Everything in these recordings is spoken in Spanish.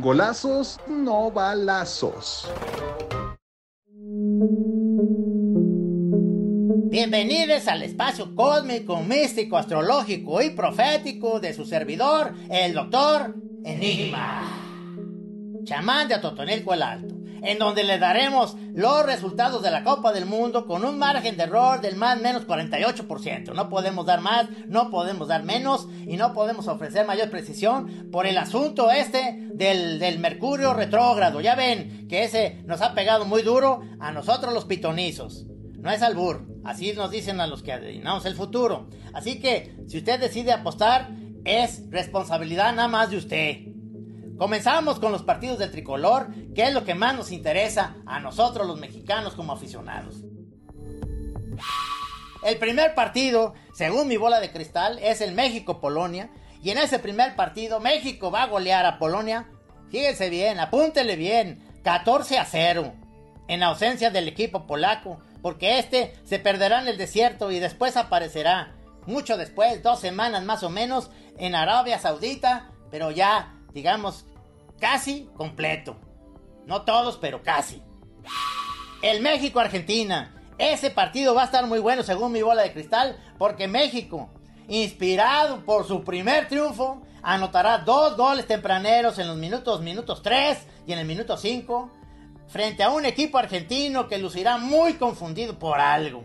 Golazos, no balazos. Bienvenidos al espacio cósmico, místico, astrológico y profético de su servidor, el doctor Enigma, chamán de Atotonilco el Alto, en donde le daremos los resultados de la Copa del Mundo con un margen de error del más menos 48%. No podemos dar más, no podemos dar menos y no podemos ofrecer mayor precisión por el asunto este del, del Mercurio retrógrado. Ya ven que ese nos ha pegado muy duro a nosotros los pitonizos. No es albur, así nos dicen a los que adivinamos el futuro. Así que si usted decide apostar, es responsabilidad nada más de usted. Comenzamos con los partidos del tricolor, que es lo que más nos interesa a nosotros los mexicanos como aficionados. El primer partido, según mi bola de cristal, es el México-Polonia. Y en ese primer partido, México va a golear a Polonia. Fíjense bien, apúntele bien, 14 a 0. En ausencia del equipo polaco, porque este se perderá en el desierto y después aparecerá, mucho después, dos semanas más o menos, en Arabia Saudita, pero ya, digamos, casi completo. No todos, pero casi. El México-Argentina. Ese partido va a estar muy bueno según mi bola de cristal, porque México, inspirado por su primer triunfo, anotará dos goles tempraneros en los minutos, minutos 3 y en el minuto 5 frente a un equipo argentino que lucirá muy confundido por algo.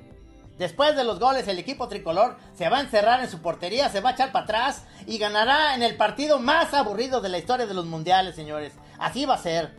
Después de los goles, el equipo tricolor se va a encerrar en su portería, se va a echar para atrás y ganará en el partido más aburrido de la historia de los mundiales, señores. Así va a ser.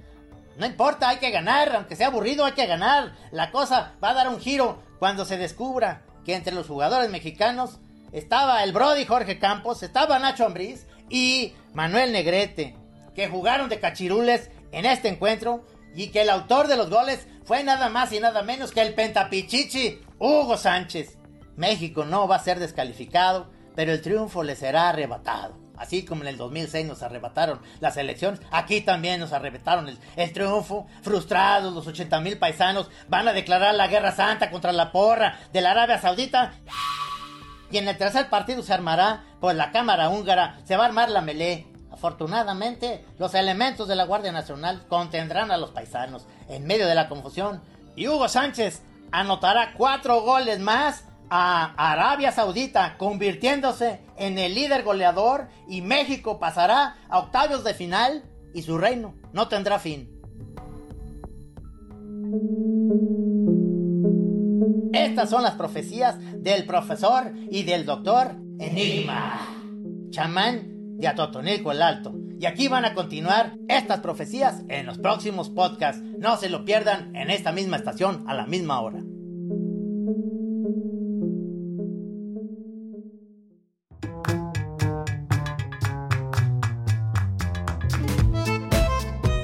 No importa, hay que ganar, aunque sea aburrido, hay que ganar. La cosa va a dar un giro cuando se descubra que entre los jugadores mexicanos estaba el Brody Jorge Campos, estaba Nacho Ambriz y Manuel Negrete, que jugaron de cachirules en este encuentro y que el autor de los goles fue nada más y nada menos que el pentapichichi Hugo Sánchez. México no va a ser descalificado, pero el triunfo le será arrebatado. Así como en el 2006 nos arrebataron las elecciones, aquí también nos arrebataron el, triunfo. Frustrados, los 80 mil paisanos van a declarar la guerra santa contra la porra de la Arabia Saudita. Y en el tercer partido se armará, pues la Cámara húngara se va a armar la melé Afortunadamente, los elementos de la Guardia Nacional contendrán a los paisanos en medio de la confusión y Hugo Sánchez anotará cuatro goles más a Arabia Saudita, convirtiéndose en el líder goleador y México pasará a octavios de final y su reino no tendrá fin. Estas son las profecías del profesor y del doctor Enigma, chamán de Atotonilco el Alto. Y aquí van a continuar estas profecías en los próximos podcasts. No se lo pierdan en esta misma estación a la misma hora.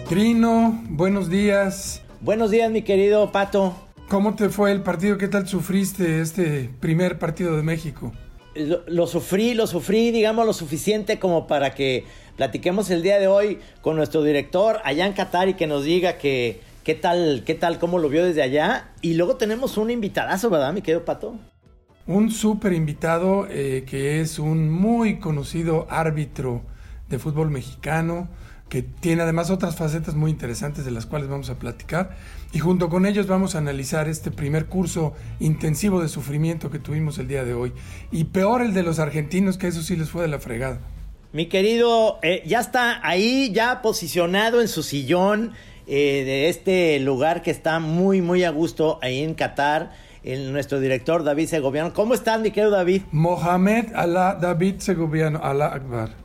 Trino, buenos días. Buenos días, mi querido Pato. ¿Cómo te fue el partido? ¿Qué tal sufriste este primer partido de México? Lo, sufrí, lo sufrí, digamos, lo suficiente como para que platiquemos el día de hoy con nuestro director allá en Qatar y que nos diga que qué tal, qué tal, cómo lo vio desde allá. Y luego tenemos un invitadazo, ¿verdad, mi querido Pato? Un súper invitado eh, que es un muy conocido árbitro de fútbol mexicano, que tiene además otras facetas muy interesantes de las cuales vamos a platicar. Y junto con ellos vamos a analizar este primer curso intensivo de sufrimiento que tuvimos el día de hoy. Y peor el de los argentinos, que eso sí les fue de la fregada. Mi querido, eh, ya está ahí, ya posicionado en su sillón eh, de este lugar que está muy, muy a gusto ahí en Qatar. El, nuestro director David Segoviano. ¿Cómo estás, mi querido David? Mohamed Alá David Segoviano, Alá Akbar.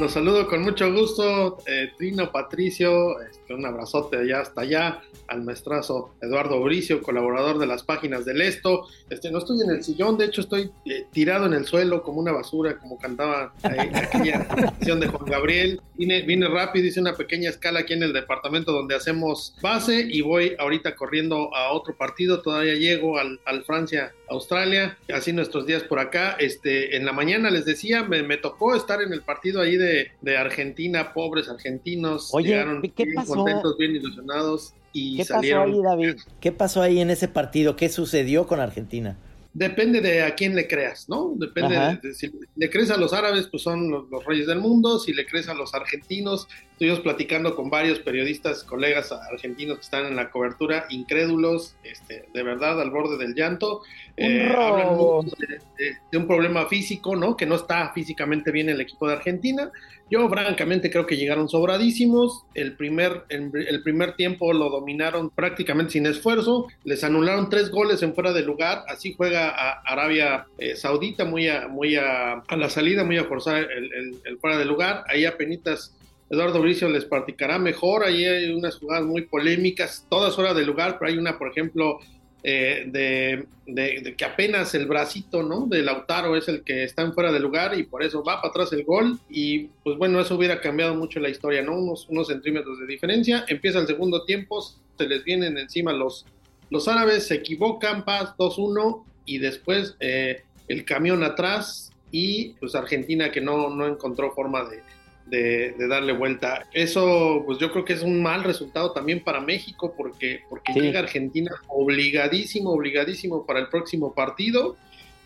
Los saludo con mucho gusto, eh, Trino, Patricio, que un abrazote allá hasta allá al maestrazo Eduardo Bricio, colaborador de las páginas del Esto. Este, no estoy en el sillón, de hecho estoy eh, tirado en el suelo como una basura, como cantaba ahí, aquella canción de Juan Gabriel. Vine, vine rápido, hice una pequeña escala aquí en el departamento donde hacemos base y voy ahorita corriendo a otro partido, todavía llego al, al Francia Australia, así nuestros días por acá. Este, en la mañana les decía, me, me tocó estar en el partido ahí de, de Argentina, pobres argentinos, Oye, llegaron ¿qué pasó? Contentos, bien ilusionados y ¿Qué pasó ahí, David? ¿Qué pasó ahí en ese partido? ¿Qué sucedió con Argentina? Depende de a quién le creas, ¿no? Depende de, de- si le crees a los árabes, pues son los, los reyes del mundo. Si le crees a los argentinos, estuvimos platicando con varios periodistas, colegas argentinos que están en la cobertura, incrédulos, este, de verdad, al borde del llanto. Eh, hablan robo. mucho de, de- de un problema físico, ¿no? Que no está físicamente bien el equipo de Argentina. Yo, francamente, creo que llegaron sobradísimos. El primer, el, el primer tiempo lo dominaron prácticamente sin esfuerzo. Les anularon tres goles en fuera de lugar. Así juega a Arabia eh, Saudita, muy, a, muy a, a la salida, muy a forzar el, el- el fuera de lugar. Ahí apenas Eduardo Bricio les practicará mejor. Ahí hay unas jugadas muy polémicas, todas fuera de lugar, pero hay una, por ejemplo, eh, de, de- de que apenas el bracito, ¿no? De Lautaro es el que está en fuera de lugar y por eso va para atrás el gol y pues bueno, eso hubiera cambiado mucho la historia, ¿no? Unos, unos centímetros de diferencia. Empieza el segundo tiempo, se les vienen encima los, los árabes, se equivocan, paz 2-1 y después eh, el camión atrás y pues Argentina que no, no encontró forma de, de, de darle vuelta. Eso, pues yo creo que es un mal resultado también para México, porque, porque Sí. llega Argentina obligadísimo, obligadísimo para el próximo partido.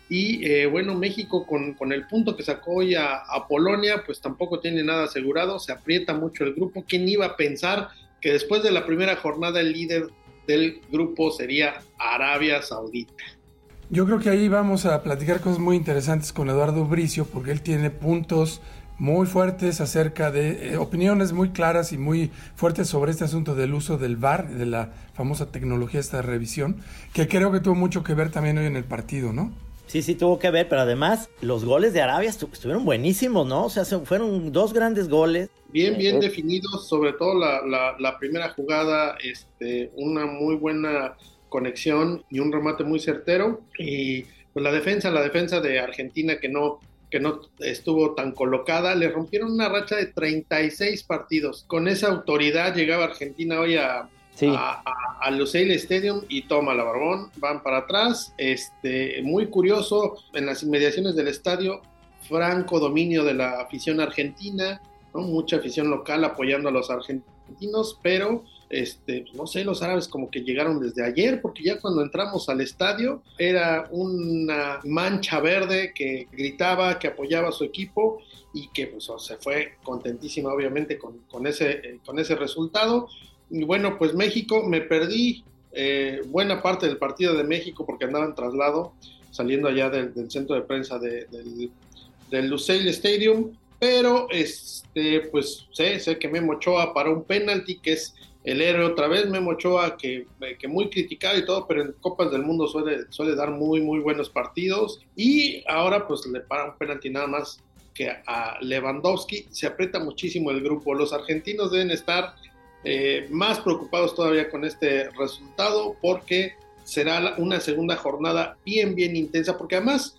Y eh, bueno, México con, con el punto que sacó hoy a, a Polonia, pues tampoco tiene nada asegurado, se aprieta mucho el grupo. ¿Quién iba a pensar que después de la primera jornada el líder del grupo sería Arabia Saudita? Yo creo que ahí vamos a platicar cosas muy interesantes con Eduardo Bricio, porque él tiene puntos muy fuertes acerca de eh, opiniones muy claras y muy fuertes sobre este asunto del uso del VAR, de la famosa tecnología esta de revisión, que creo que tuvo mucho que ver también hoy en el partido, ¿no? Sí, sí, tuvo que ver, pero además los goles de Arabia estu- estuvieron buenísimos, ¿no? O sea, se- fueron dos grandes goles. Bien, bien definidos, sobre todo la, la- la primera jugada, este, una muy buena conexión y un remate muy certero. Y pues la defensa, la defensa de Argentina que no, que no estuvo tan colocada, le rompieron una racha de 36 partidos. Con esa autoridad llegaba Argentina hoy a, Sí. a, a- a Lusail Stadium y toma la barbón, van para atrás. Este, muy curioso, en las inmediaciones del estadio, franco dominio de la afición argentina, ¿no? mucha afición local apoyando a los argentinos, pero este, no sé, los árabes como que llegaron desde ayer, porque ya cuando entramos al estadio era una mancha verde que gritaba, que apoyaba a su equipo y que pues, se fue contentísima obviamente con, con ese, eh, con ese resultado. Y bueno, pues México, me perdí eh, buena parte del partido de México porque andaba en traslado, saliendo allá del, centro de prensa de- del, del Lusail Stadium, pero este, pues sé, sé que Memo Ochoa para un penalti que es el héroe otra vez, Memo Ochoa que, que muy criticado y todo, pero en Copas del Mundo suele, suele dar muy, muy buenos partidos. Y ahora pues le para un penalti nada más que a Lewandowski, se aprieta muchísimo el grupo, los argentinos deben estar eh, más preocupados todavía con este resultado porque será una segunda jornada bien, bien intensa, porque además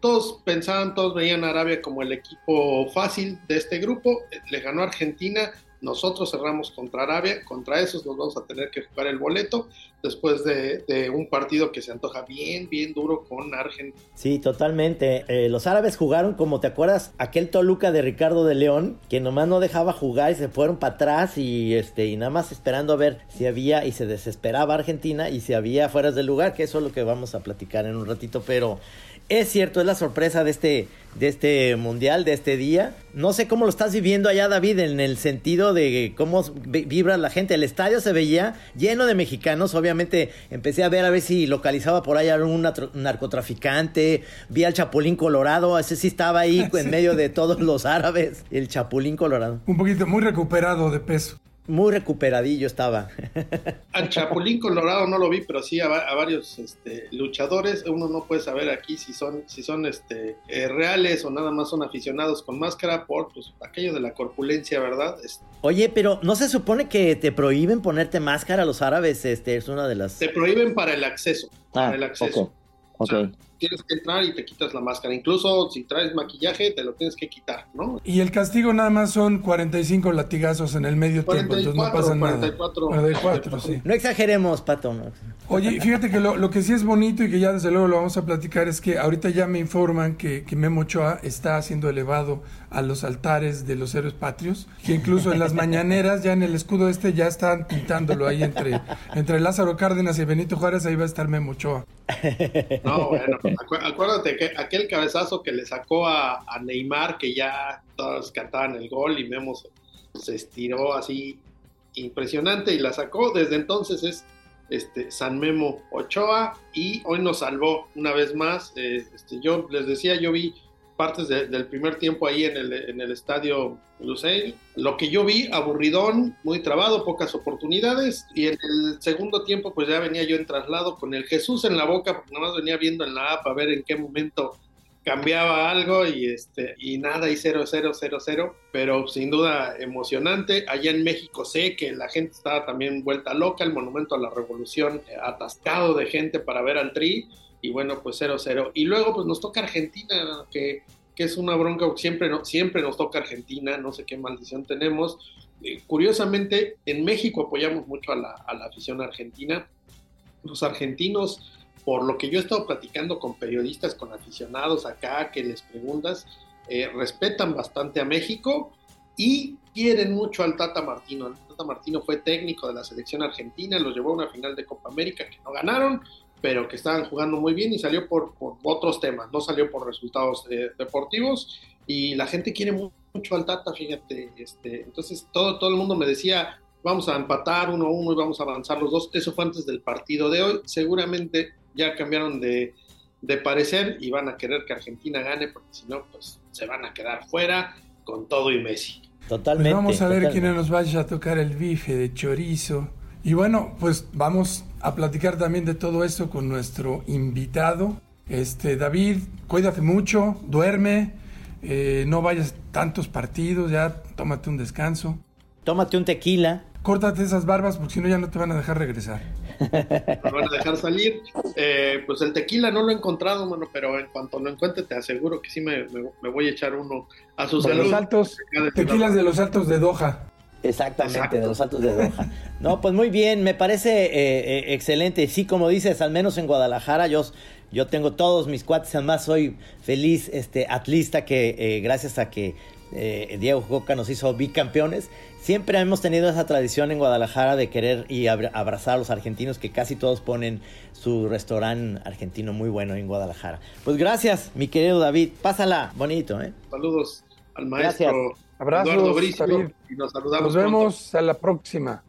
todos pensaban, todos veían a Arabia como el equipo fácil de este grupo, eh, le ganó Argentina, nosotros cerramos contra Arabia, contra esos nos vamos a tener que jugar el boleto después de, un partido que se antoja bien, bien duro con Argentina. Sí, totalmente. Eh, los árabes jugaron, como te acuerdas, aquel Toluca de Ricardo de León, que nomás no dejaba jugar y se fueron para atrás y este y nada más esperando a ver si había y se desesperaba Argentina y si había fueras del lugar, que eso es lo que vamos a platicar en un ratito, pero es cierto, es la sorpresa de este de este mundial, de este día. No sé cómo lo estás viviendo allá, David, en el sentido de cómo vi- vibra la gente. El estadio se veía lleno de mexicanos. Obviamente empecé a ver a ver si localizaba por ahí algún natro- narcotraficante. Vi al Chapulín Colorado. Ese sí estaba ahí en medio de todos los árabes. El Chapulín Colorado. Un poquito muy recuperado de peso. Muy recuperadillo estaba. Al Chapulín Colorado no lo vi, pero sí a, varios este, luchadores. Uno no puede saber aquí si son, si son este, eh, reales o nada más son aficionados con máscara por pues, aquello de la corpulencia, ¿verdad? Oye, pero ¿no se supone que te prohíben ponerte máscara a los árabes? Este es una de las... Te prohíben para el acceso. para ah, el acceso. Okay tienes que entrar y te quitas la máscara. Incluso si traes maquillaje, te lo tienes que quitar, ¿no? Y el castigo nada más son 45 latigazos en el medio tiempo, entonces no pasa nada. 44, sí. No exageremos, Pato. Oye, fíjate que lo, que sí es bonito y que ya desde luego lo vamos a platicar es que ahorita ya me informan que, que Memo Ochoa está siendo elevado a los altares de los héroes patrios, que incluso en las mañaneras, ya en el escudo este, ya están pintándolo ahí entre, entre Lázaro Cárdenas y Benito Juárez, ahí va a estar Memo Ochoa. No, bueno, acuérdate que aquel cabezazo que le sacó a, Neymar, que ya todos cantaban el gol y Memo se, estiró así impresionante y la sacó, desde entonces es este, San Memo Ochoa y hoy nos salvó una vez más. Eh, este, yo les decía, yo vi partes del primer tiempo ahí en el, en el estadio Luceil. Lo que yo vi, aburridón, muy trabado, pocas oportunidades. Y en el segundo tiempo, pues ya venía yo en traslado con el Jesús en la boca, porque nomás venía viendo en la app a ver en qué momento cambiaba algo y este y nada y 0 0 0 0 pero sin duda emocionante allá en México sé que la gente estaba también vuelta loca el monumento a la revolución eh, atascado de gente para ver al Tri y bueno, pues 0-0. Y luego pues nos toca Argentina, que, que es una bronca, siempre, no, siempre nos toca Argentina, no sé qué maldición tenemos. Eh, curiosamente, en México apoyamos mucho a la, a la afición argentina. Los argentinos, por lo que yo he estado platicando con periodistas, con aficionados acá, que les preguntas, eh, respetan bastante a México y quieren mucho al Tata Martino. El Tata Martino fue técnico de la selección argentina, los llevó a una final de Copa América que no ganaron, pero que estaban jugando muy bien y salió por, otros temas, no salió por resultados deportivos y la gente quiere mucho al Tata, fíjate, este, entonces todo, todo el mundo me decía, vamos a empatar uno a uno y vamos a avanzar los dos, eso fue antes del partido de hoy, seguramente ya cambiaron de, parecer y van a querer que Argentina gane, porque si no, pues se van a quedar fuera con todo y Messi. Totalmente. Pues vamos a ver quién nos vaya a tocar el bife de chorizo. Y bueno, pues vamos a platicar también de todo esto con nuestro invitado. Este, David, cuídate mucho, duerme, eh, no vayas tantos partidos, ya tómate un descanso. Tómate un tequila. Córtate esas barbas porque si no ya no te van a dejar regresar. Nos van a dejar salir. Eh, pues el tequila no lo he encontrado, mano, pero en cuanto lo encuentre te aseguro que sí me, voy a echar uno a sus de los altos, tequilas de los altos de Doha. Exactamente, de los Altos de Doha. No, pues muy bien, me parece eh, eh, excelente. Sí, como dices, al menos en Guadalajara yo, yo tengo todos mis cuates, además soy feliz este, atlista que eh, gracias a que Diego Coca nos hizo bicampeones, siempre hemos tenido esa tradición en Guadalajara de querer y abrazar a los argentinos que casi todos ponen su restaurante argentino muy bueno en Guadalajara. Pues gracias, mi querido David, pásala bonito. ¿eh? Saludos al maestro. Abrazos, y nos saludamos. Nos vemos a la próxima.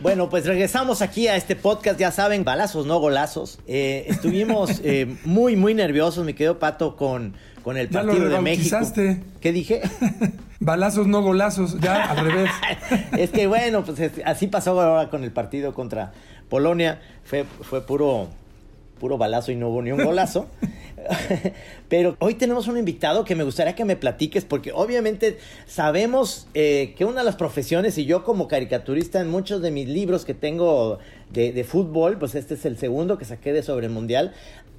Bueno, pues regresamos aquí a este podcast, ya saben, balazos, no golazos. Eh, estuvimos eh, muy, muy nerviosos, mi querido Pato, con, con el partido de México. ¿Qué dije? balazos, no golazos, ya al revés. es que bueno, pues así pasó ahora con el partido contra Polonia. Fue, fue puro, puro balazo y no hubo ni un golazo. Pero hoy tenemos un invitado que me gustaría que me platiques porque obviamente sabemos eh, que una de las profesiones y yo como caricaturista en muchos de mis libros que tengo de, fútbol, pues este es el segundo que saqué de sobre el mundial,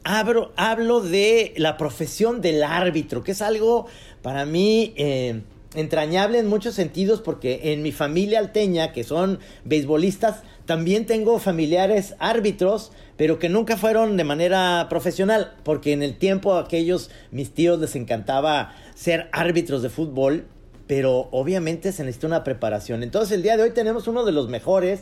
hablo, hablo de la profesión del árbitro, que es algo para mí... Eh, entrañable en muchos sentidos porque en mi familia alteña, que son beisbolistas, también tengo familiares árbitros pero que nunca fueron de manera profesional, porque en el tiempo aquellos mis tíos les encantaba ser árbitros de fútbol, pero obviamente se necesita una preparación. Entonces el día de hoy tenemos uno de los mejores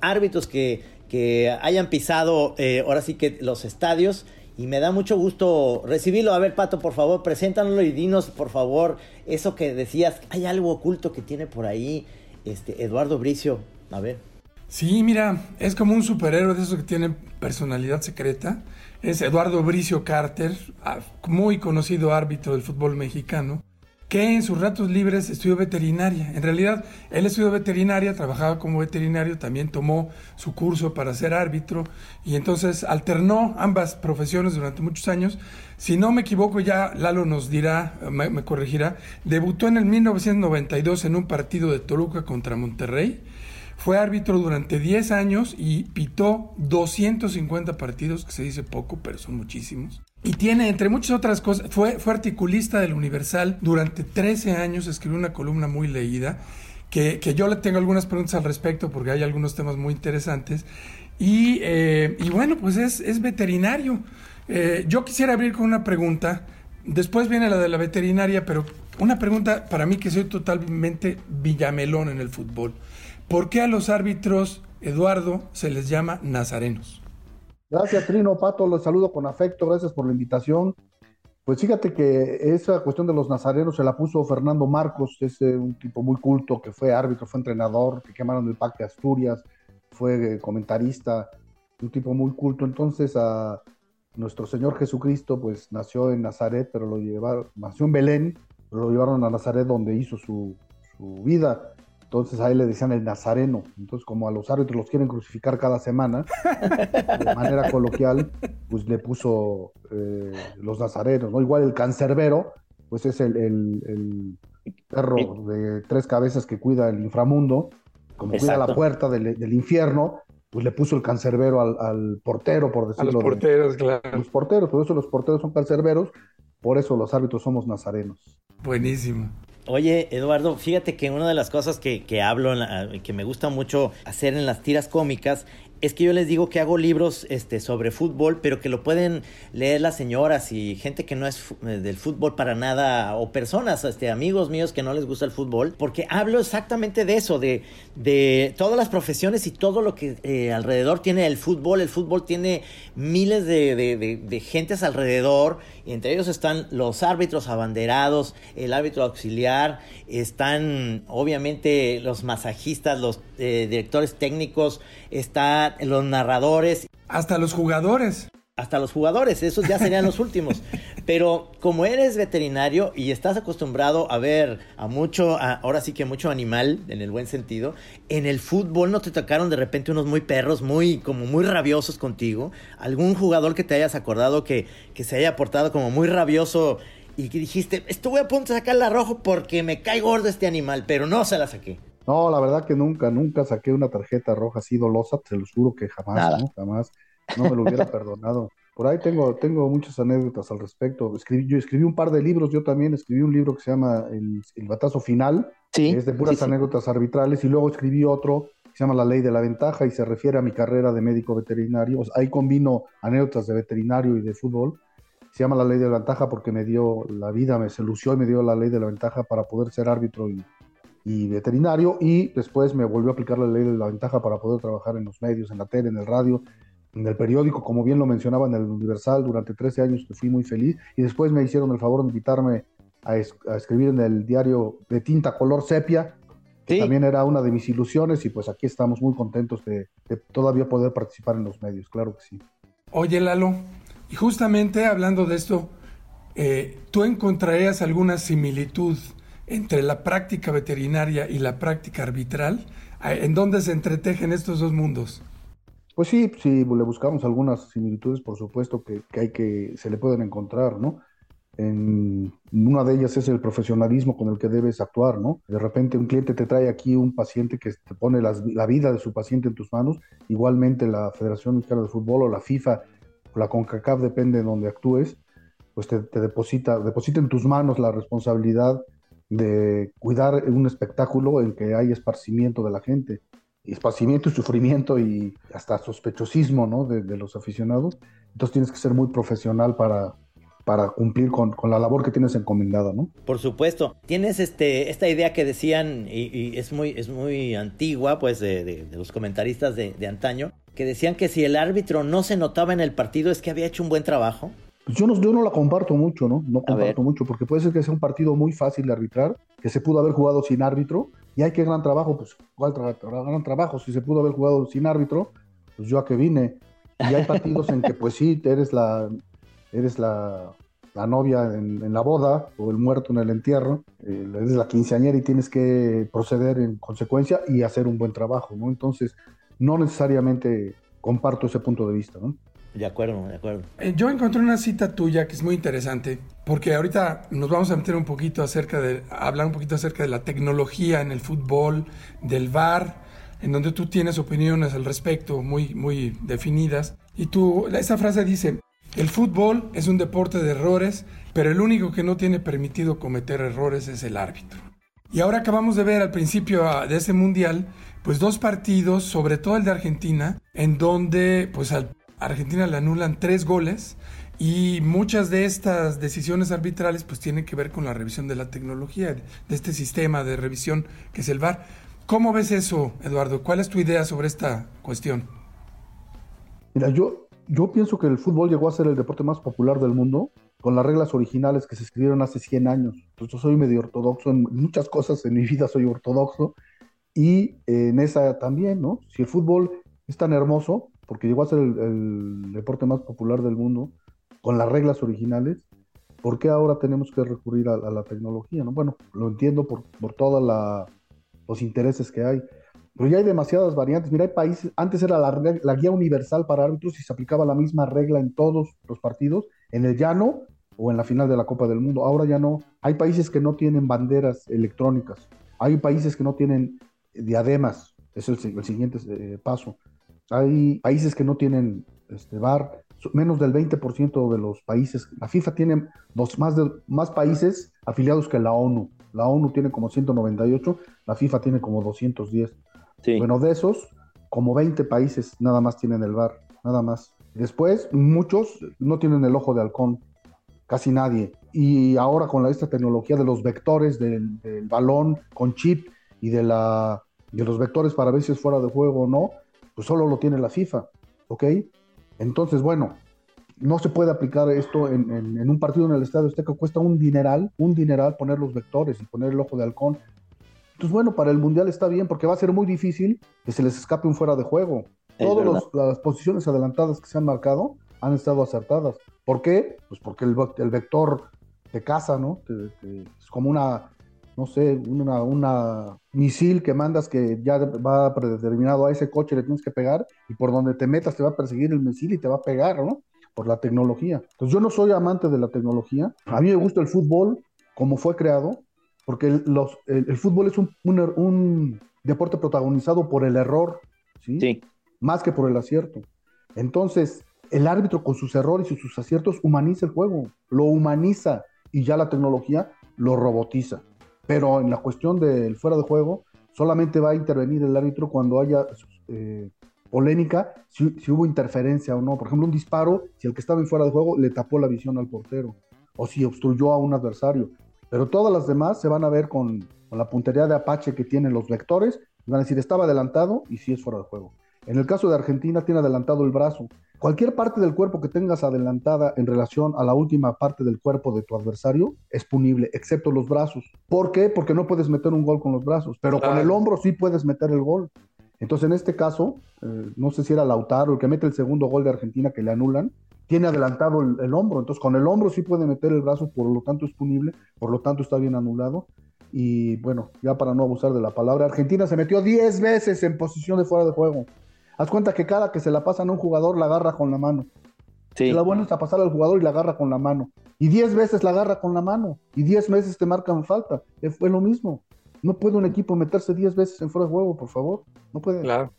árbitros que, que hayan pisado eh, ahora sí que los estadios. Y me da mucho gusto recibirlo. A ver, Pato, por favor, preséntanoslo y dinos, por favor, eso que decías. Hay algo oculto que tiene por ahí este Eduardo Bricio. A ver. Sí, mira, es como un superhéroe de esos que tienen personalidad secreta. Es Eduardo Bricio Carter, ah, muy conocido árbitro del fútbol mexicano. Que en sus ratos libres estudió veterinaria. En realidad, él estudió veterinaria, trabajaba como veterinario, también tomó su curso para ser árbitro y entonces alternó ambas profesiones durante muchos años. Si no me equivoco, ya Lalo nos dirá, me, corregirá, debutó en el 1992 en un partido de Toluca contra Monterrey. Fue árbitro durante 10 años y pitó 250 partidos, que se dice poco, pero son muchísimos. Y tiene, entre muchas otras cosas, fue, fue articulista del Universal durante 13 años, escribió una columna muy leída, que, que yo le tengo algunas preguntas al respecto porque hay algunos temas muy interesantes. Y, eh, y bueno, pues es, es veterinario. Eh, yo quisiera abrir con una pregunta, después viene la de la veterinaria, pero una pregunta para mí que soy totalmente villamelón en el fútbol. ¿Por qué a los árbitros, Eduardo, se les llama nazarenos? Gracias, Trino, Pato, los saludo con afecto, gracias por la invitación. Pues fíjate que esa cuestión de los nazarenos se la puso Fernando Marcos, es eh, un tipo muy culto que fue árbitro, fue entrenador, que quemaron el PAC de Asturias, fue eh, comentarista, un tipo muy culto. Entonces a nuestro Señor Jesucristo pues nació en Nazaret, pero lo llevaron, nació en Belén, pero lo llevaron a Nazaret donde hizo su, su vida. Entonces a él le decían el nazareno. Entonces, como a los árbitros los quieren crucificar cada semana, de manera coloquial, pues le puso eh, los nazarenos, ¿no? Igual el cancerbero, pues es el, el, el, perro de tres cabezas que cuida el inframundo, como Exacto. cuida la puerta del, del, infierno, pues le puso el cancerbero al, al portero, por decirlo. A los porteros, de, claro. Los porteros, por eso los porteros son cancerberos, por eso los árbitros somos nazarenos. Buenísimo. Oye, Eduardo, fíjate que una de las cosas que, que hablo, la, que me gusta mucho hacer en las tiras cómicas, es que yo les digo que hago libros este, sobre fútbol, pero que lo pueden leer las señoras y gente que no es del fútbol para nada, o personas, este, amigos míos que no les gusta el fútbol, porque hablo exactamente de eso, de, de todas las profesiones y todo lo que eh, alrededor tiene el fútbol. El fútbol tiene miles de, de, de, de gentes alrededor, y entre ellos están los árbitros abanderados, el árbitro auxiliar, están obviamente los masajistas, los eh, directores técnicos, está los narradores. Hasta los jugadores. Hasta los jugadores, esos ya serían los últimos. Pero como eres veterinario y estás acostumbrado a ver a mucho, a, ahora sí que mucho animal, en el buen sentido, en el fútbol no te tocaron de repente unos muy perros, muy, como muy rabiosos contigo. ¿Algún jugador que te hayas acordado que, que se haya portado como muy rabioso y que dijiste, estuve a punto de sacar la rojo porque me cae gordo este animal, pero no se la saqué? No, la verdad que nunca, nunca saqué una tarjeta roja así dolosa, te lo juro que jamás, Nada. ¿no? Jamás, no me lo hubiera perdonado. Por ahí tengo, tengo muchas anécdotas al respecto. Escribí, yo escribí un par de libros, yo también escribí un libro que se llama El, el Batazo Final, sí, que es de puras sí, sí. anécdotas arbitrales, y luego escribí otro que se llama La Ley de la Ventaja y se refiere a mi carrera de médico veterinario. O sea, ahí combino anécdotas de veterinario y de fútbol. Se llama La Ley de la Ventaja porque me dio la vida, me se lució y me dio la Ley de la Ventaja para poder ser árbitro y, y veterinario y después me volvió a aplicar la ley de la ventaja para poder trabajar en los medios, en la tele, en el radio, en el periódico, como bien lo mencionaba en el Universal, durante 13 años que fui muy feliz y después me hicieron el favor de invitarme a, es a escribir en el diario de tinta color sepia, que sí. también era una de mis ilusiones y pues aquí estamos muy contentos de, de todavía poder participar en los medios, claro que sí. Oye Lalo, y justamente hablando de esto, eh, ¿tú encontrarías alguna similitud entre la práctica veterinaria y la práctica arbitral? ¿En dónde se entretejen estos dos mundos? Pues sí, sí, le buscamos algunas similitudes, por supuesto, que, que hay que, se le pueden encontrar, ¿no? En una de ellas es el profesionalismo con el que debes actuar, ¿no? De repente un cliente te trae aquí un paciente que te pone las, la vida de su paciente en tus manos, igualmente la Federación Mexicana de Fútbol o la FIFA o la CONCACAF, depende de donde actúes, pues te, te deposita, deposita en tus manos la responsabilidad de cuidar un espectáculo en que hay esparcimiento de la gente, esparcimiento y sufrimiento y hasta sospechosismo ¿no? de, los aficionados. Entonces tienes que ser muy profesional para, para cumplir con, con, la labor que tienes encomendada, ¿no? Por supuesto. Tienes este, esta idea que decían, y, es, muy, es muy antigua, pues, de, de, de los comentaristas de antaño, que decían que si el árbitro no se notaba en el partido es que había hecho un buen trabajo. Pues yo no, yo no la comparto mucho, ¿no? No comparto mucho, porque puede ser que sea un partido muy fácil de arbitrar, que se pudo haber jugado sin árbitro, y hay que gran trabajo, pues, ¿cuál tra gran trabajo? Si se pudo haber jugado sin árbitro, pues yo a qué vine. Y hay partidos en que, pues sí, eres la, eres la, la novia en, la boda o el muerto en el entierro, eh, es la quinceañera y tienes que proceder en consecuencia y hacer un buen trabajo, ¿no? Entonces, no necesariamente comparto ese punto de vista, ¿no? De acuerdo, de acuerdo. Eh, yo encontré una cita tuya que es muy interesante, porque ahorita nos vamos a meter un poquito acerca de, hablar un poquito acerca de la tecnología en el fútbol, del VAR, en donde tú tienes opiniones al respecto muy, muy definidas. Y tú, esa frase dice, el fútbol es un deporte de errores, pero el único que no tiene permitido cometer errores es el árbitro. Y ahora acabamos de ver al principio ah, de ese mundial, pues dos partidos, sobre todo el de Argentina, en donde pues al Argentina le anulan tres goles y muchas de estas decisiones arbitrales pues tienen que ver con la revisión de la tecnología, de este sistema de revisión que es el VAR. ¿Cómo ves eso, Eduardo? ¿Cuál es tu idea sobre esta cuestión? Mira, yo, yo pienso que el fútbol llegó a ser el deporte más popular del mundo con las reglas originales que se escribieron hace 100 años. Entonces, yo soy medio ortodoxo en muchas cosas en mi vida, soy ortodoxo y en esa también, ¿no? Si el fútbol es tan hermoso, porque llegó a ser el, deporte más popular del mundo, con las reglas originales, ¿por qué ahora tenemos que recurrir a, la tecnología? ¿no? Bueno, lo entiendo por, por todos los intereses que hay, pero ya hay demasiadas variantes. Mira, hay países, antes era la, la, guía universal para árbitros y se aplicaba la misma regla en todos los partidos, en el llano o en la final de la Copa del Mundo. Ahora ya no. Hay países que no tienen banderas electrónicas. Hay países que no tienen diademas. Es el, siguiente eh, paso. Hay países que no tienen este, VAR, menos del 20% de los países. La FIFA tiene dos, más, de, más países afiliados que la ONU. La ONU tiene como 198, la FIFA tiene como 210. Bueno, de esos, como 20 países nada más tienen el VAR, nada más. Después, muchos no tienen el ojo de halcón, casi nadie. Y ahora con la, esta tecnología de los vectores del, balón con chip y de, la, de los vectores para ver si es fuera de juego o no, pues solo lo tiene la FIFA, ¿ok? Entonces, bueno, no se puede aplicar esto en, un partido en el Estadio que cuesta un dineral, un dineral poner los vectores y poner el ojo de halcón. Entonces, bueno, para el Mundial está bien porque va a ser muy difícil que se les escape un fuera de juego. Todas las posiciones adelantadas que se han marcado han estado acertadas. ¿Por qué? Pues porque el, el vector de casa, ¿no? es como una no sé, una, una misil que mandas que ya va predeterminado a ese coche, le tienes que pegar y por donde te metas te va a perseguir el misil y te va a pegar, ¿no? Por la tecnología. Entonces yo no soy amante de la tecnología. A mí me gusta el fútbol como fue creado, porque el, los, el, fútbol es un, un, deporte protagonizado por el error, ¿sí? ¿sí? Más que por el acierto. Entonces, el árbitro con sus errores y sus aciertos humaniza el juego, lo humaniza y ya la tecnología lo robotiza. Pero en la cuestión del fuera de juego, solamente va a intervenir el árbitro cuando haya eh, polémica, si, hubo interferencia o no. Por ejemplo, un disparo, si el que estaba en fuera de juego le tapó la visión al portero, o si obstruyó a un adversario. Pero todas las demás se van a ver con, la puntería de Apache que tienen los vectores, y van a decir, estaba adelantado y si es fuera de juego. En el caso de Argentina, tiene adelantado el brazo. Cualquier parte del cuerpo que tengas adelantada en relación a la última parte del cuerpo de tu adversario es punible, excepto los brazos. ¿Por qué? Porque no puedes meter un gol con los brazos, pero con el hombro sí puedes meter el gol. Entonces, en este caso, eh, no sé si era Lautaro el que mete el segundo gol de Argentina que le anulan, tiene adelantado el, el, hombro. Entonces, con el hombro sí puede meter el brazo, por lo tanto es punible, por lo tanto está bien anulado. Y bueno, ya para no abusar de la palabra, Argentina se metió 10 veces en posición de fuera de juego. Haz cuenta que cada que se la pasan a un jugador la agarra con la mano. Sí. La buena es a pasar al jugador y la agarra con la mano. Y 10 veces la agarra con la mano. Y 10 veces te marcan falta. Fue lo mismo. No puede un equipo meterse 10 veces en fuera de juego, por favor. No puede. Claro.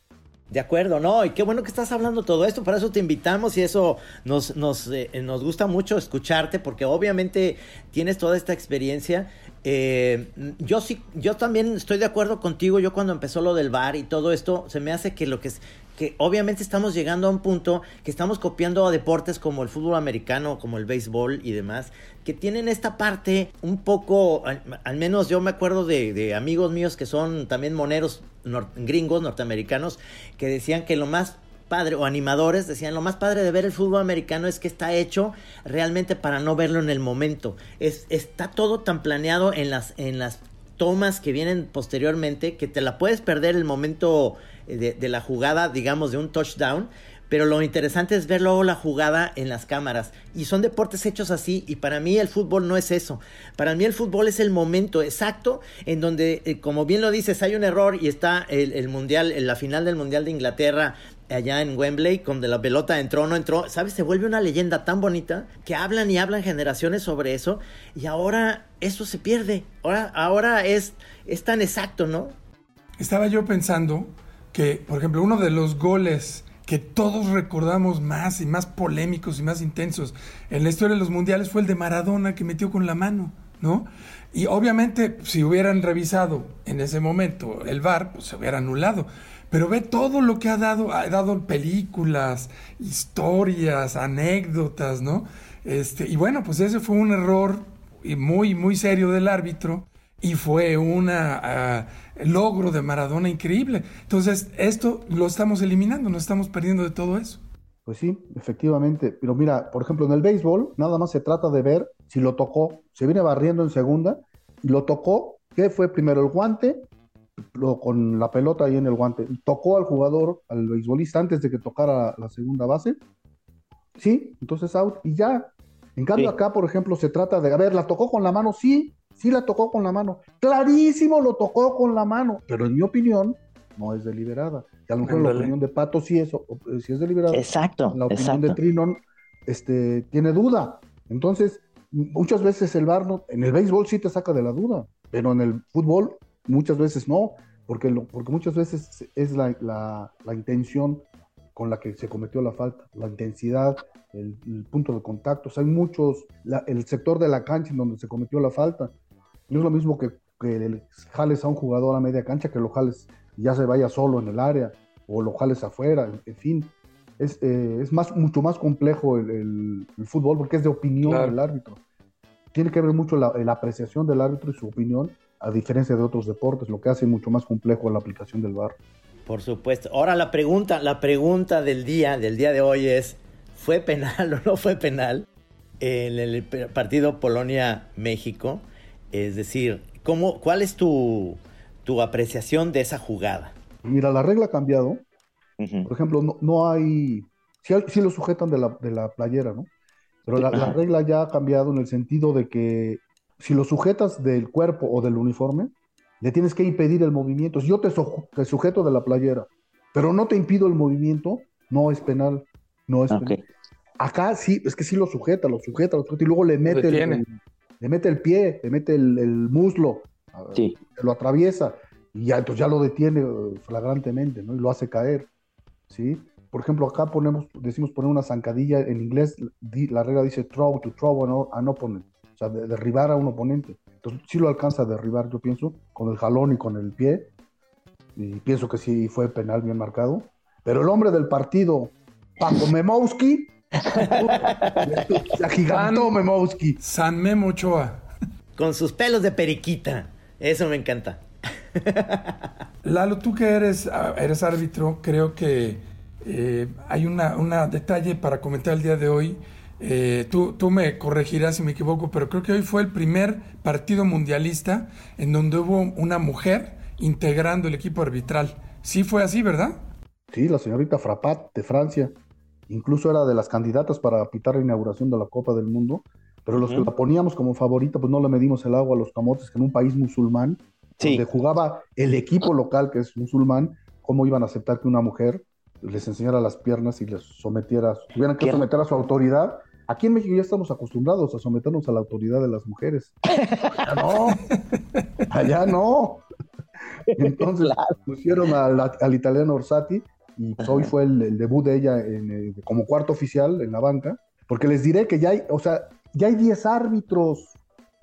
De acuerdo, no, y qué bueno que estás hablando todo esto, para eso te invitamos y eso nos, nos, eh, nos gusta mucho escucharte porque obviamente tienes toda esta experiencia. Eh, yo sí, yo también estoy de acuerdo contigo, yo cuando empezó lo del bar y todo esto, se me hace que lo que es, que obviamente estamos llegando a un punto que estamos copiando a deportes como el fútbol americano, como el béisbol y demás, que tienen esta parte un poco, al, menos yo me acuerdo de, amigos míos que son también moneros gringos, norteamericanos, que decían que lo más padre, o animadores decían, lo más padre de ver el fútbol americano es que está hecho realmente para no verlo en el momento. Es, está todo tan planeado en las, en las tomas que vienen posteriormente que te la puedes perder el momento de, la jugada, digamos, de un touchdown, pero lo interesante es ver luego la jugada en las cámaras. Y son deportes hechos así, y para mí el fútbol no es eso. Para mí el fútbol es el momento exacto en donde, eh, como bien lo dices, hay un error y está el, el mundial, la final del mundial de Inglaterra allá en Wembley, donde la pelota entró, no entró, ¿sabes? Se vuelve una leyenda tan bonita que hablan y hablan generaciones sobre eso y ahora eso se pierde. Ahora, ahora es, es tan exacto, ¿no? Estaba yo pensando que, por ejemplo, uno de los goles que todos recordamos más y más polémicos y más intensos en la historia de los mundiales fue el de Maradona que metió con la mano, ¿no? Y obviamente, si hubieran revisado en ese momento el VAR, pues se hubiera anulado. Pero ve todo lo que ha dado, ha dado películas, historias, anécdotas, ¿no? Este, y bueno, pues ese fue un error muy, muy serio del árbitro y fue un logro de Maradona increíble. Entonces, esto lo estamos eliminando, nos estamos perdiendo de todo eso. Pues sí, efectivamente. Pero mira, por ejemplo, en el béisbol, nada más se trata de ver si lo tocó. Se viene barriendo en segunda y lo tocó. ¿Qué fue primero el guante con la pelota ahí en el guante, tocó al jugador, al beisbolista, antes de que tocara la segunda base. Sí, entonces out y ya. En cambio, acá, por ejemplo, se trata de, a ver, ¿la tocó con la mano? Sí, sí la tocó con la mano. Clarísimo lo tocó con la mano, pero en mi opinión, no es deliberada. Y a lo mejor la opinión de Pato sí es, sí es deliberada. Exacto. La opinión de Trinon este, tiene duda. Entonces, muchas veces el VAR en el béisbol sí te saca de la duda, pero en el fútbol muchas veces no, porque, lo, porque muchas veces es la, la, intención con la que se cometió la falta, la intensidad, el, punto de contacto. O sea, hay muchos, el sector de la cancha en donde se cometió la falta. No es lo mismo que, que jales a un jugador a media cancha que lo jales ya se vaya solo en el área o lo jales afuera, en, fin. Es, eh, es, más, mucho más complejo el, el, fútbol porque es de opinión del árbitro. Tiene que ver mucho la, la apreciación del árbitro y su opinión a diferencia de otros deportes, lo que hace mucho más complejo la aplicación del VAR. Por supuesto. Ahora la pregunta, la pregunta del día, del día de hoy es, ¿fue penal o no fue penal en el partido Polonia-México? Es decir, ¿cómo, ¿cuál es tu, tu apreciación de esa jugada? Mira, la regla ha cambiado. Por ejemplo, no, no hay, sí, lo sujetan de la, de la playera, ¿no? Pero la, la, regla ya ha cambiado en el sentido de que si lo sujetas del cuerpo o del uniforme, le tienes que impedir el movimiento. Si yo te, sujeto de la playera, pero no te impido el movimiento, no es penal. No es penal. Acá sí, es que sí lo sujeta, lo sujeta, lo sujeta y luego le mete, el, le mete el pie, le mete el, muslo, sí. lo atraviesa y ya, entonces ya lo detiene eh, flagrantemente, ¿no? Y lo hace caer, ¿sí? Por ejemplo, acá ponemos, decimos poner una zancadilla, en inglés la regla dice throw to throw an opponent sea, de derribar a un oponente. Entonces, sí lo alcanza a derribar, yo pienso, con el jalón y con el pie. Y pienso que sí fue penal bien marcado. Pero el hombre del partido, Paco Memowski, se agigantó Memowski. San Memo Ochoa. Con sus pelos de periquita. Eso me encanta. Lalo, tú que eres, eres árbitro, creo que eh, hay un una detalle para comentar el día de hoy eh, tú, tú me corregirás si me equivoco, pero creo que hoy fue el primer partido mundialista en donde hubo una mujer integrando el equipo arbitral. Sí fue así, ¿verdad? Sí, la señorita Frapat de Francia. Incluso era de las candidatas para pitar la inauguración de la Copa del Mundo. Pero los que la poníamos como favorita, pues no le medimos el agua a los camotes, que en un país musulmán, donde jugaba el equipo local que es musulmán, ¿cómo iban a aceptar que una mujer les enseñara las piernas y les sometiera, tuvieran que someter a su autoridad Aquí en México ya estamos acostumbrados a someternos a la autoridad de las mujeres. Allá no. Allá no. Entonces pusieron al, italiano Orsati y pues hoy fue el, debut de ella eh, como cuarto oficial en la banca. Porque les diré que ya hay, o sea, ya hay 10 árbitros.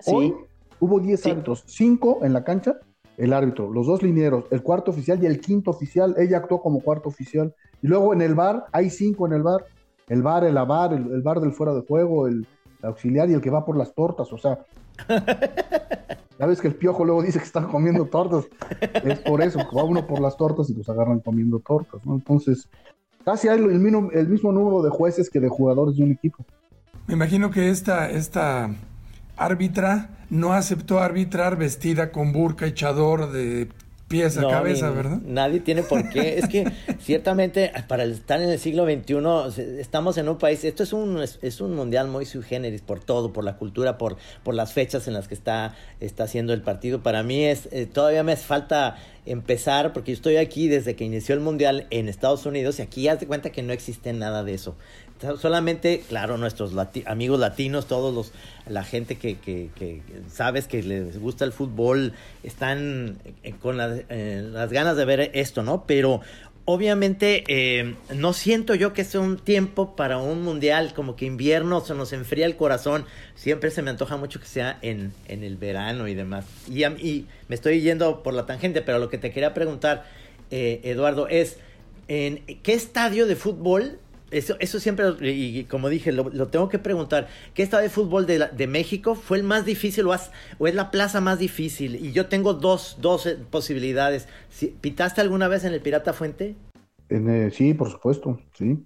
Hoy hubo 10 árbitros, 5 en la cancha, el árbitro, los dos linieros, el cuarto oficial y el quinto oficial. Ella actuó como cuarto oficial. Y luego en el bar, hay 5 en el bar el bar, el avar, el, bar del fuera de juego, el, auxiliar y el que va por las tortas, o sea. Sabes que el piojo luego dice que están comiendo tortas. Es por eso, va uno por las tortas y los agarran comiendo tortas, ¿no? Entonces, casi hay el mismo, el mismo número de jueces que de jugadores de un equipo. Me imagino que esta, esta árbitra no aceptó arbitrar vestida con burka y chador de pies a cabeza, ¿verdad? Nadie tiene por qué. es que ciertamente para estar en el siglo XXI estamos en un país, esto es un, es, un mundial muy sui generis por todo, por la cultura, por, por las fechas en las que está, está haciendo el partido. Para mí es, eh, todavía me hace falta empezar, porque yo estoy aquí desde que inició el mundial en Estados Unidos y aquí haz de cuenta que no existe nada de eso solamente, claro, nuestros amigos latinos, todos los, la gente que, que, sabes que les gusta el fútbol, están eh, con eh, las ganas de ver esto, ¿no? Pero obviamente eh, no siento yo que sea un tiempo para un mundial, como que invierno se nos enfría el corazón. Siempre se me antoja mucho que sea en, en el verano y demás. Y, y, me estoy yendo por la tangente, pero lo que te quería preguntar, Eduardo, es en qué estadio de fútbol eso, eso siempre, y como dije, lo, tengo que preguntar. ¿Qué estado de fútbol de, de México fue el más difícil o, o, es la plaza más difícil? Y yo tengo dos, dos eh, posibilidades. ¿Pitaste alguna vez en el Pirata Fuente? En, eh, sí, por supuesto, sí.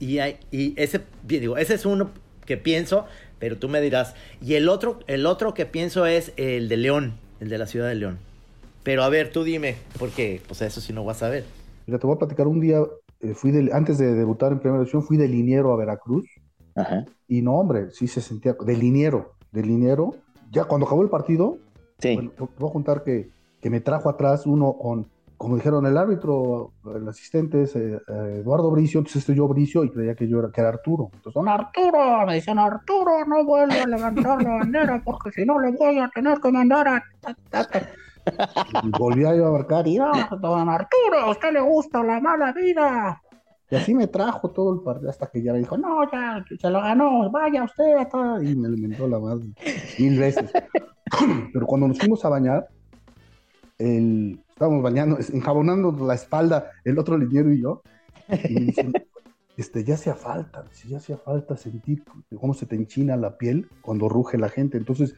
Y, hay, y ese, digo, ese es uno que pienso, pero tú me dirás. Y el otro, el otro que pienso es el de León, el de la ciudad de León. Pero a ver, tú dime, porque pues eso sí no vas a ver. Mira, te voy a platicar un día eh, fui antes de debutar en primera división, fui de liniero a Veracruz. Y no, hombre, sí se sentía de liniero, de liniero. Ya cuando acabó el partido, sí. voy a contar que, que, me trajo atrás uno con, como dijeron el árbitro, el asistente es eh, eh, Eduardo Bricio, entonces estoy yo Bricio y creía que yo era, que era Arturo. Entonces, don Arturo, me dicen Arturo, no vuelvo a levantar la bandera porque si no le voy a tener que mandar a... Y volví a abarcar, y no, don Arturo, a usted le gusta la mala vida. Y así me trajo todo el partido hasta que ya me dijo, no, ya, se lo ganó, vaya usted. Y me alimentó la madre mil veces. Pero cuando nos fuimos a bañar, el, estábamos bañando, enjabonando la espalda, el otro liniero y yo, y este, ya hacía falta, ya hacía falta sentir cómo se te enchina la piel cuando ruge la gente. Entonces,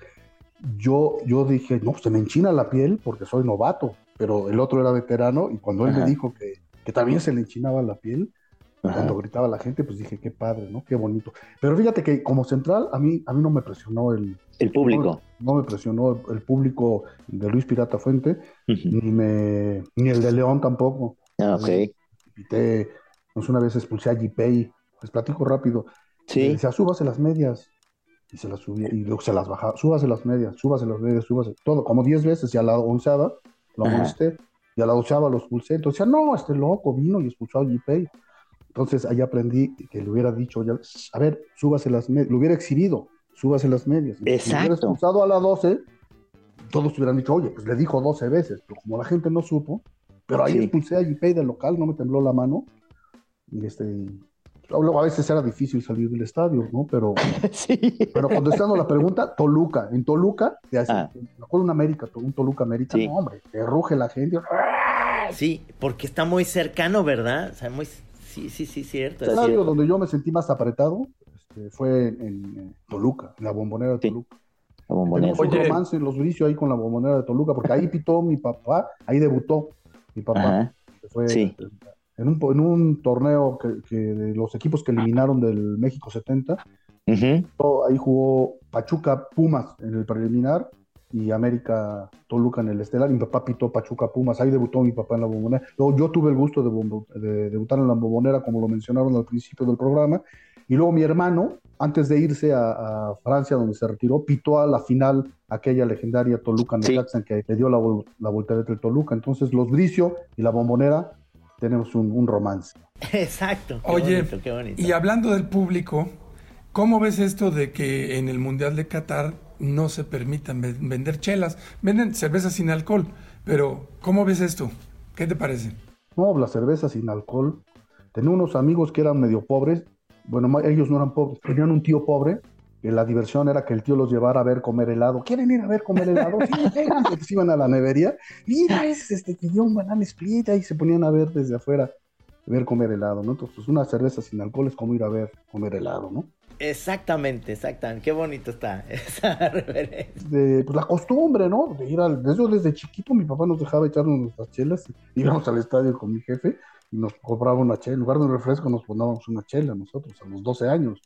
yo, yo dije, no, se me enchina la piel porque soy novato, pero el otro era veterano y cuando él me dijo que, que, también se le enchinaba la piel, cuando gritaba la gente, pues dije, qué padre, ¿no? Qué bonito. Pero fíjate que como central, a mí, a mí no me presionó el... El público. No, me presionó el, público de Luis Pirata Fuente, ni, me, ni el de León tampoco. Ah, ok. No una vez expulsé a Gipey, les platico rápido. Sí. Decía, súbase las medias y se las subía, y luego se las bajaba, súbase las medias, súbase las medias, súbase, todo, como 10 veces, y a la onceada lo molesté, y a la onceava lo expulsé, entonces decía, no, este loco vino y expulsó a Gipey. Entonces ahí aprendí que le hubiera dicho, ya, a ver, súbase las medias, lo hubiera exhibido, súbase las medias. Exacto. Si hubiera expulsado a la 12, todos hubieran dicho, oye, pues le dijo 12 veces, pero como la gente no supo, pero ahí expulsé a Gipey del local, no me tembló la mano, y este, Luego a veces era difícil salir del estadio, ¿no? Pero, sí. pero contestando la pregunta, Toluca. En Toluca, te hace, ah. me acuerdo un América, un Toluca América, no, hombre, te ruge la gente. Sí, porque está muy cercano, ¿verdad? O sea, muy... Sí, sí, sí, cierto. El estadio donde yo me sentí más apretado este, fue en, Toluca, en la bombonera de Toluca. La bombonera. Tenemos un romance en los vicios ahí con la bombonera de Toluca, porque ahí pitó mi papá, ahí debutó mi papá. Fue, sí. En un, en un torneo que, de los equipos que eliminaron del México 70. Ahí jugó Pachuca Pumas en el preliminar y América Toluca en el estelar. Mi papá pitó Pachuca Pumas. Ahí debutó mi papá en la bombonera. Luego yo tuve el gusto de, debutar en la bombonera, como lo mencionaron al principio del programa. Y luego mi hermano, antes de irse a, Francia, donde se retiró, pitó a la final aquella legendaria Toluca Necaxa que le dio la, la voltereta del Toluca. Entonces los Bricio y la bombonera tenemos un, romance. Exacto. Oye, y hablando del público, ¿cómo ves esto de que en el Mundial de Qatar no se permitan vender chelas? Venden cerveza sin alcohol, pero ¿cómo ves esto? ¿Qué te parece? No, la cerveza sin alcohol. Tenía unos amigos que eran medio pobres. Bueno, ellos no eran pobres, tenían un tío pobre la diversión era que el tío los llevara a ver comer helado. ¿Quieren ir a ver comer helado? Sí, se iban a la nevería. Mira, ese este, pidió un banana split y se ponían a ver desde afuera, ver comer helado, ¿no? Entonces, una cerveza sin alcohol es como ir a ver comer helado, ¿no? Exactamente, exactamente. Qué bonito está esa referencia. De, pues la costumbre, ¿no? De ir al. Desde, desde chiquito mi papá nos dejaba echarnos nuestras chelas. Íbamos al estadio con mi jefe y nos cobraba una chela. En lugar de un refresco, nos poníamos una chela nosotros a los 12 años.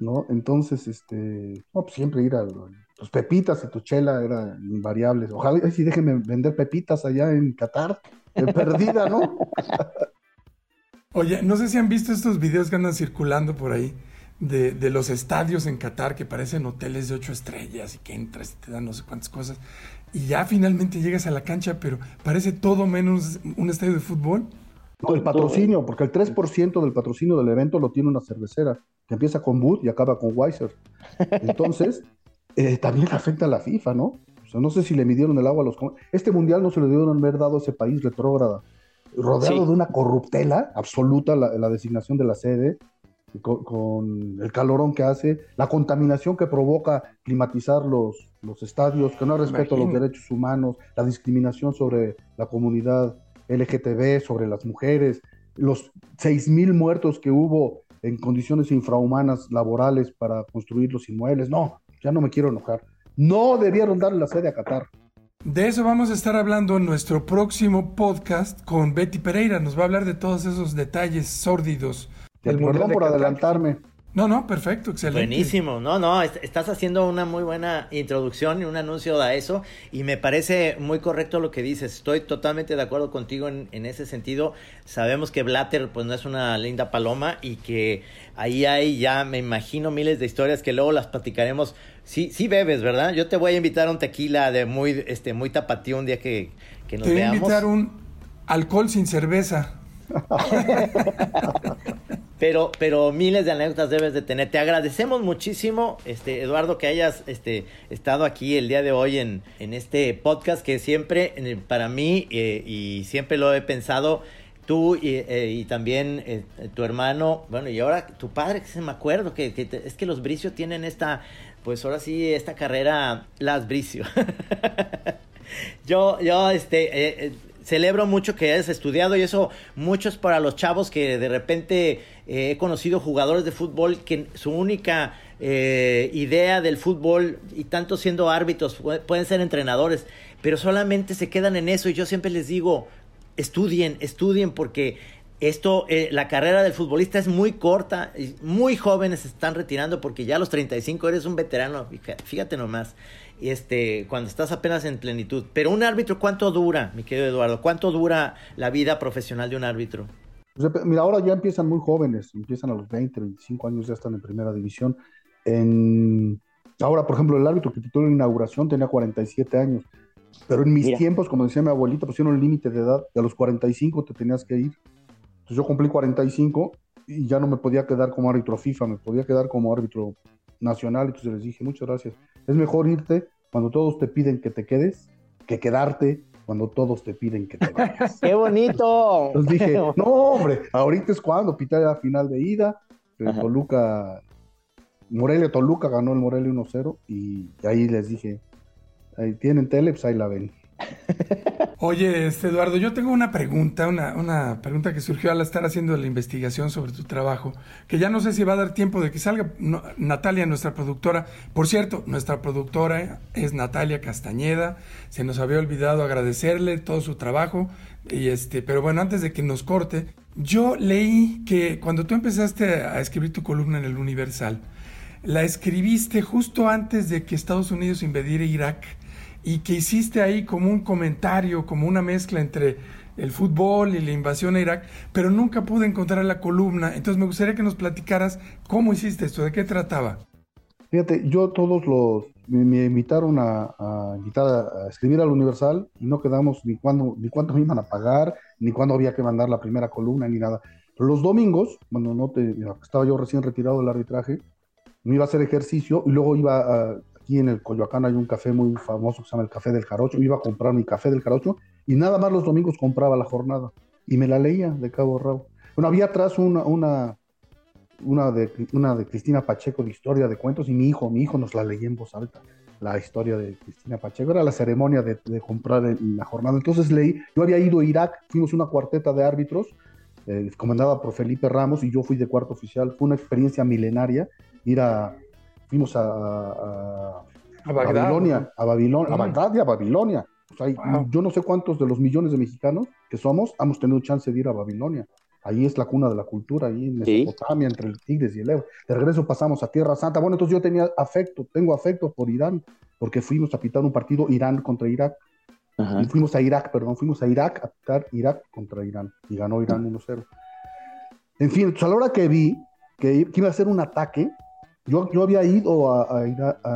¿No? Entonces, este, no, pues siempre ir al, tus pepitas y tu chela eran invariables. Ojalá si déjenme vender pepitas allá en Qatar, perdida, ¿no? Oye, no sé si han visto estos videos que andan circulando por ahí de, de, los estadios en Qatar que parecen hoteles de ocho estrellas y que entras y te dan no sé cuántas cosas. Y ya finalmente llegas a la cancha, pero parece todo menos un estadio de fútbol. No, el patrocinio, porque el 3% del patrocinio del evento lo tiene una cervecera, que empieza con Bud y acaba con Weiser. Entonces, eh, también afecta a la FIFA, ¿no? O sea, no sé si le midieron el agua a los... Este mundial no se le dieron haber dado a ese país retrógrada, rodeado de una corruptela absoluta, la, la designación de la sede, con, con, el calorón que hace, la contaminación que provoca climatizar los, los estadios, que no respeto los derechos humanos, la discriminación sobre la comunidad LGTB, sobre las mujeres, los 6.000 muertos que hubo en condiciones infrahumanas laborales para construir los inmuebles. No, ya no me quiero enojar. No debieron darle la sede a Qatar. De eso vamos a estar hablando en nuestro próximo podcast con Betty Pereira. Nos va a hablar de todos esos detalles sórdidos. Del Perdón por adelantarme. No, no, perfecto, excelente. Buenísimo, no, no, estás haciendo una muy buena introducción y un anuncio a eso y me parece muy correcto lo que dices, estoy totalmente de acuerdo contigo en, en ese sentido, sabemos que Blatter pues no es una linda paloma y que ahí hay ya, me imagino, miles de historias que luego las platicaremos, sí, sí bebes, ¿verdad? Yo te voy a invitar a un tequila de muy, este, muy tapatío un día que, que nos te veamos. Te voy a invitar un alcohol sin cerveza. pero, pero miles de anécdotas debes de tener. Te agradecemos muchísimo, este, Eduardo, que hayas este, estado aquí el día de hoy en, en este podcast que siempre, para mí, eh, y siempre lo he pensado, tú y, eh, también eh, tu hermano, bueno, y ahora tu padre, que se me acuerdo, que, que es que los Bricio tienen esta, pues ahora sí, esta carrera, las Bricio. yo, yo, este, celebro mucho que hayas estudiado y eso muchos para los chavos que de repente eh, he conocido jugadores de fútbol que su única eh, idea del fútbol y tanto siendo árbitros pueden ser entrenadores pero solamente se quedan en eso y yo siempre les digo estudien estudien porque esto, eh, la carrera del futbolista es muy corta, y muy jóvenes se están retirando porque ya a los 35 eres un veterano, fíjate nomás este, cuando estás apenas en plenitud. Pero un árbitro, ¿cuánto dura, mi querido Eduardo? ¿Cuánto dura la vida profesional de un árbitro? Mira, ahora ya empiezan muy jóvenes, empiezan a los 20, 25 años, ya están en primera división. En... Ahora, por ejemplo, el árbitro que tituló la inauguración tenía 47 años, pero en mis Mira. tiempos, como decía mi abuelita, pusieron un límite de edad, de a los 45 te tenías que ir. Entonces yo cumplí 45 y ya no me podía quedar como árbitro FIFA, me podía quedar como árbitro nacional, entonces les dije, muchas gracias. Es mejor irte cuando todos te piden que te quedes que quedarte cuando todos te piden que te vayas. ¡Qué bonito! Entonces dije, no, hombre, ahorita es cuando pité la final de ida, Ajá. Toluca, Morelia Toluca ganó el Morelia 1-0 y ahí les dije, ahí tienen tele, pues ahí la ven. Oye, este Eduardo, yo tengo una pregunta, una, pregunta que surgió al estar haciendo la investigación sobre tu trabajo, que ya no sé si va a dar tiempo de que salga. Natalia, nuestra productora, por cierto, nuestra productora es Natalia Castañeda, se nos había olvidado agradecerle todo su trabajo, y este, pero bueno, antes de que nos corte, yo leí que cuando tú empezaste a escribir tu columna en el Universal, la escribiste justo antes de que Estados Unidos invadiera Irak y que hiciste ahí como un comentario, como una mezcla entre el fútbol y la invasión a Irak, pero nunca pude encontrar la columna. Entonces me gustaría que nos platicaras cómo hiciste esto, de qué trataba. Fíjate, yo todos los me, invitaron a, a invitar a, a, escribir al Universal y no quedamos ni cuándo ni cuánto me iban a pagar, ni cuándo había que mandar la primera columna, ni nada. Pero los domingos, cuando no te, estaba yo recién retirado del arbitraje, me iba a hacer ejercicio y luego iba a, aquí en el Coyoacán hay un café muy famoso que se llama el Café del Jarocho, iba a comprar mi café del Jarocho y nada más los domingos compraba la jornada y me la leía de cabo a rabo. Bueno, había atrás una, una, una, de, una de Cristina Pacheco de historia de cuentos y mi hijo, mi hijo nos la leía en voz alta, la historia de Cristina Pacheco, era la ceremonia de, comprar la jornada. Entonces leí, yo había ido a Irak, fuimos una cuarteta de árbitros, eh, comandada por Felipe Ramos y yo fui de cuarto oficial, fue una experiencia milenaria ir a fuimos a, a, a, Bagdad, Babilonia, a Babilonia, mm. a Bagdad y a Babilonia. O sea, wow. Yo no sé cuántos de los millones de mexicanos que somos hemos tenido chance de ir a Babilonia. ahí es la cuna de la cultura, ahí en Mesopotamia, entre el Tigres y el Ebro. De regreso pasamos a Tierra Santa. Bueno, entonces yo tenía afecto, tengo afecto por Irán, porque fuimos a pitar un partido Irán contra Irak. Y fuimos a Irak, perdón, fuimos a Irak a pitar Irak contra Irán y ganó Irán 1-0. En fin, a la hora que vi que, iba a ser un ataque, yo, yo había ido a,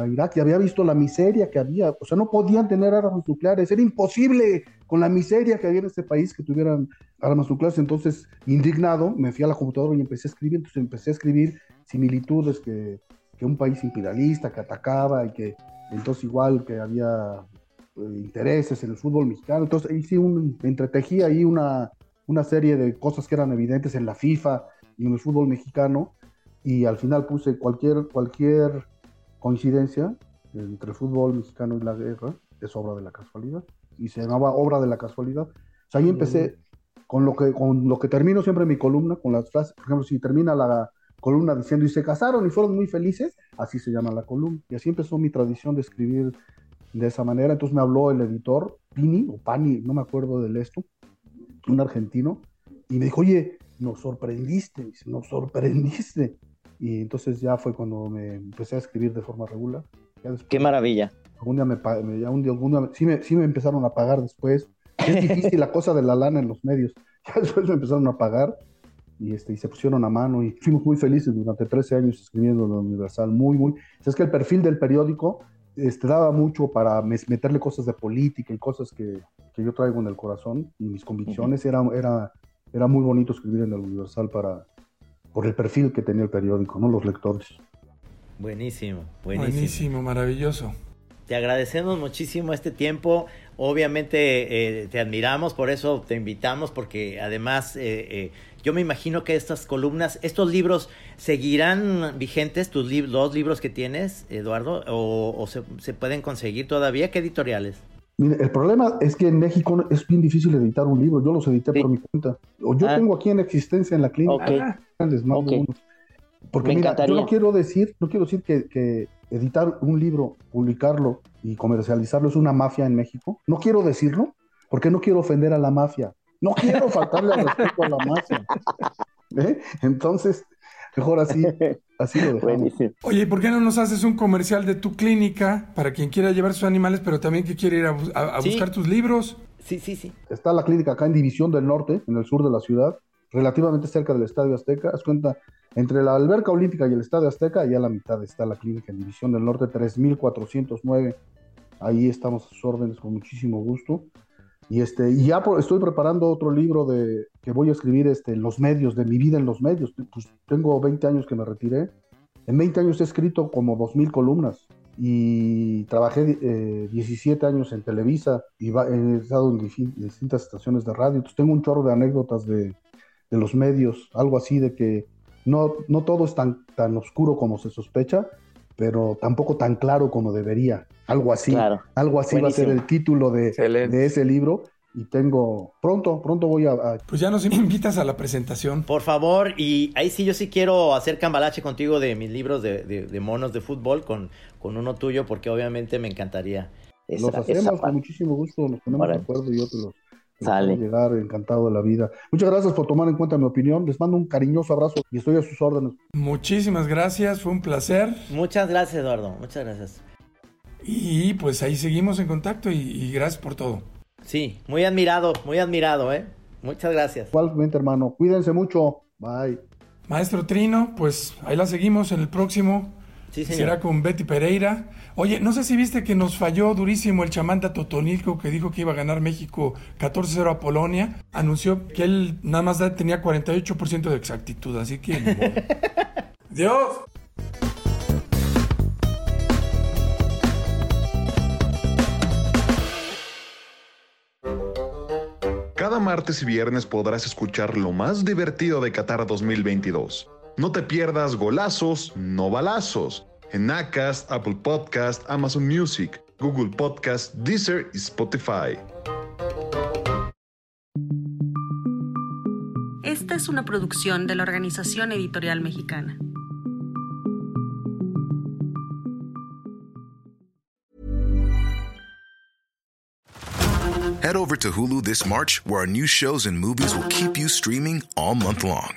Irak y había visto la miseria que había, o sea, no podían tener armas nucleares, era imposible con la miseria que había en este país que tuvieran armas nucleares, entonces, indignado, me fui a la computadora y empecé a escribir, entonces empecé a escribir similitudes que, que un país imperialista que atacaba y que entonces igual que había eh, intereses en el fútbol mexicano, entonces hice un, entretejí ahí una, una serie de cosas que eran evidentes en la FIFA y en el fútbol mexicano, y al final puse cualquier, cualquier coincidencia entre el fútbol mexicano y la guerra, es obra de la casualidad, y se llamaba obra de la casualidad. O sea, ahí empecé con lo que, con lo que termino siempre mi columna, con las frases, por ejemplo, si termina la columna diciendo y se casaron y fueron muy felices, así se llama la columna. Y así empezó mi tradición de escribir de esa manera. Entonces me habló el editor, Pini, o Pani, no me acuerdo del esto, un argentino, y me dijo, oye, nos sorprendiste, nos sorprendiste. Y entonces ya fue cuando me empecé a escribir de forma regular. Qué maravilla. Algún día me, ya un día, sí, me, sí me empezaron a pagar después. Es difícil la cosa de la lana en los medios. Ya después me empezaron a pagar y, este, y se pusieron a mano y fuimos muy felices durante 13 años escribiendo en la Universal. Muy, muy. es que el perfil del periódico este, daba mucho para meterle cosas de política y cosas que, que yo traigo en el corazón y mis convicciones. era, era, era muy bonito escribir en el Universal para, por el perfil que tenía el periódico, ¿no? Los lectores. Buenísimo, buenísimo. Buenísimo, maravilloso. Te agradecemos muchísimo este tiempo. Obviamente eh, te admiramos, por eso te invitamos, porque además eh, eh, yo me imagino que estas columnas, estos libros, ¿seguirán vigentes tus libros, los libros que tienes, Eduardo? ¿O, se, se, pueden conseguir todavía? ¿Qué editoriales? Mire, el problema es que en México es bien difícil editar un libro. Yo los edité por mi cuenta. O yo ah. tengo aquí en existencia en la clínica. Porque mira, yo no quiero decir, no quiero decir que, editar un libro, publicarlo y comercializarlo es una mafia en México. No quiero decirlo porque no quiero ofender a la mafia. No quiero faltarle al respeto a la mafia. ¿Eh? Entonces, Mejor así, así lo dejamos. Oye, ¿por qué no nos haces un comercial de tu clínica para quien quiera llevar sus animales, pero también que quiere ir a, buscar tus libros? Sí, sí, sí. Está la clínica acá en División del Norte, en el sur de la ciudad, relativamente cerca del Estadio Azteca. Haz cuenta, entre la alberca olímpica y el Estadio Azteca, allá a la mitad está la clínica en División del Norte, 3409. Ahí estamos a sus órdenes con muchísimo gusto. Y, este, y ya estoy preparando otro libro de, que voy a escribir este, los medios, de mi vida en los medios. Pues tengo 20 años que me retiré. En 20 años he escrito como 2.000 columnas y trabajé 17 eh, años en Televisa y he estado en distintas estaciones de radio. Entonces tengo un chorro de anécdotas de, de los medios, algo así de que no, no todo es tan, tan oscuro como se sospecha, pero tampoco tan claro como debería. Algo así. Algo así va a ser el título de, de, ese libro. Y tengo, pronto, pronto voy a, Pues ya nos invitas a la presentación. Por favor, y ahí sí yo sí quiero hacer cambalache contigo de mis libros de, de, monos de fútbol con, con uno tuyo, porque obviamente me encantaría. los hacemos con muchísimo gusto, nos ponemos de acuerdo y yo te los, Sale. llegar encantado de la vida. Muchas gracias por tomar en cuenta mi opinión. Les mando un cariñoso abrazo y estoy a sus órdenes. Muchísimas gracias, fue un placer. Muchas gracias, Eduardo. Muchas gracias. Y pues ahí seguimos en contacto y, gracias por todo. Sí, muy admirado, muy admirado, ¿eh? Muchas gracias. Igualmente, hermano. Cuídense mucho. Bye. Maestro Trino, pues ahí la seguimos en el próximo. Sí, Será con Betty Pereira. Oye, no sé si viste que nos falló durísimo el chamanta Totonilco que dijo que iba a ganar México 14-0 a Polonia. Anunció que él nada más tenía 48% de exactitud, así que... ¡Dios! Cada martes y viernes podrás escuchar lo más divertido de Qatar 2022 no te pierdas golazos, no balazos. En Acast, Apple Podcast, Amazon Music, Google Podcast, Deezer y Spotify. Esta es una producción de la Organización Editorial Mexicana. Head over to Hulu this March, where our new shows and movies will keep you streaming all month long.